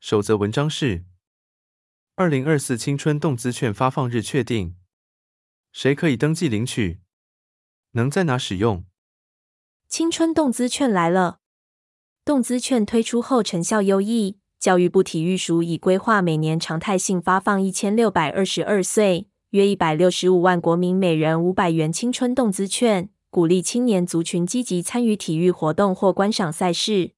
首则文章是：二零二四青春动资券发放日确定，谁可以登记领取？能在哪使用？青春动资券来了！动资券推出后成效优异，教育部体育署已规划每年常态性发放一千六百二十二岁。约一百六十五万国民每人五百元青春动资券，鼓励青年族群积极参与体育活动或观赏赛事。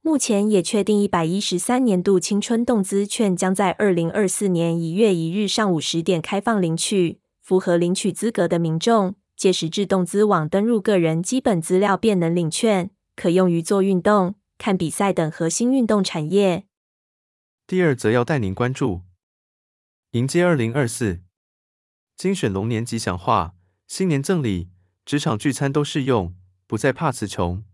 目前也确定一百一十三年度青春动资券将在二零二四年一月一日上午十点开放领取。符合领取资格的民众，届时至动资网登入个人基本资料便能领券，可用于做运动、看比赛等核心运动产业。第二则要带您关注，迎接二零二四。精选龙年吉祥话，新年赠礼、职场聚餐都适用，不再怕词穷。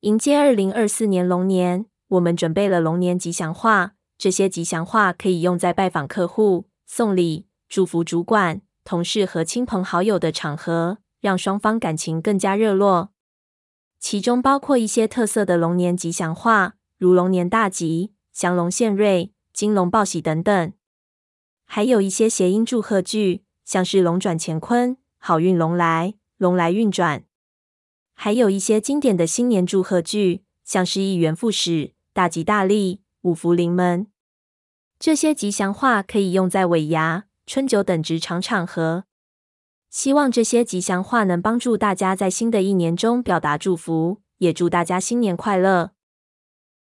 迎接二零二四年龙年，我们准备了龙年吉祥话。这些吉祥话可以用在拜访客户、送礼、祝福主管、同事和亲朋好友的场合，让双方感情更加热络。其中包括一些特色的龙年吉祥话，如“龙年大吉”、“祥龙献瑞”、“金龙报喜”等等。还有一些谐音祝贺句，像是“龙转乾坤”、“好运龙来”、“龙来运转”。还有一些经典的新年祝贺句，像是“一元复始”、“大吉大利”、“五福临门”。这些吉祥话可以用在尾牙、春酒等职场场合。希望这些吉祥话能帮助大家在新的一年中表达祝福，也祝大家新年快乐。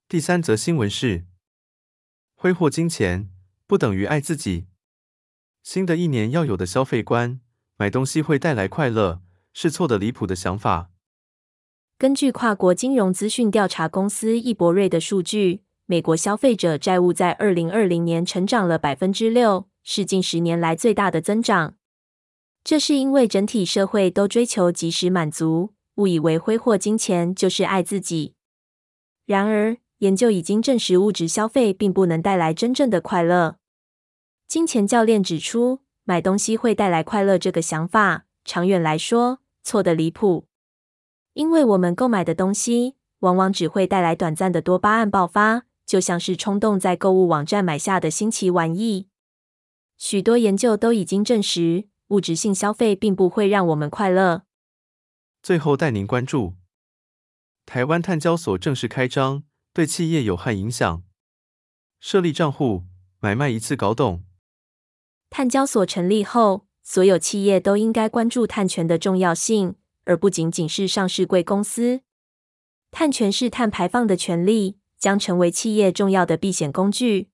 第三则新闻是：挥霍金钱不等于爱自己。新的一年要有的消费观，买东西会带来快乐，是错的离谱的想法。根据跨国金融资讯调查公司易博瑞的数据，美国消费者债务在二零二零年成长了百分之六，是近十年来最大的增长。这是因为整体社会都追求即时满足，误以为挥霍金钱就是爱自己。然而，研究已经证实，物质消费并不能带来真正的快乐。金钱教练指出，买东西会带来快乐这个想法，长远来说错得离谱。因为我们购买的东西往往只会带来短暂的多巴胺爆发，就像是冲动在购物网站买下的新奇玩意。许多研究都已经证实，物质性消费并不会让我们快乐。最后带您关注，台湾碳交所正式开张，对企业有害影响？设立账户，买卖一次搞懂。碳交所成立后，所有企业都应该关注碳权的重要性，而不仅仅是上市贵公司。碳权是碳排放的权利，将成为企业重要的避险工具。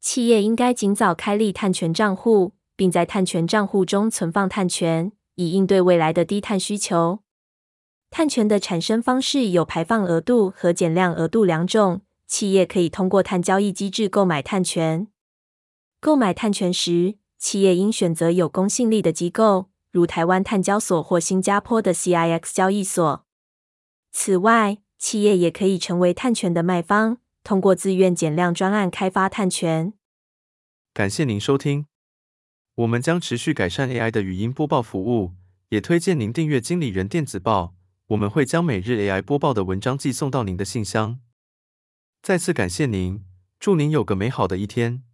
企业应该尽早开立碳权账户，并在碳权账户中存放碳权，以应对未来的低碳需求。碳权的产生方式有排放额度和减量额度两种，企业可以通过碳交易机制购买碳权。购买碳权时，企业应选择有公信力的机构，如台湾碳交所或新加坡的 CIX 交易所。此外，企业也可以成为碳权的卖方，通过自愿减量专案开发碳权。感谢您收听，我们将持续改善 AI 的语音播报服务，也推荐您订阅经理人电子报，我们会将每日 AI 播报的文章寄送到您的信箱。再次感谢您，祝您有个美好的一天。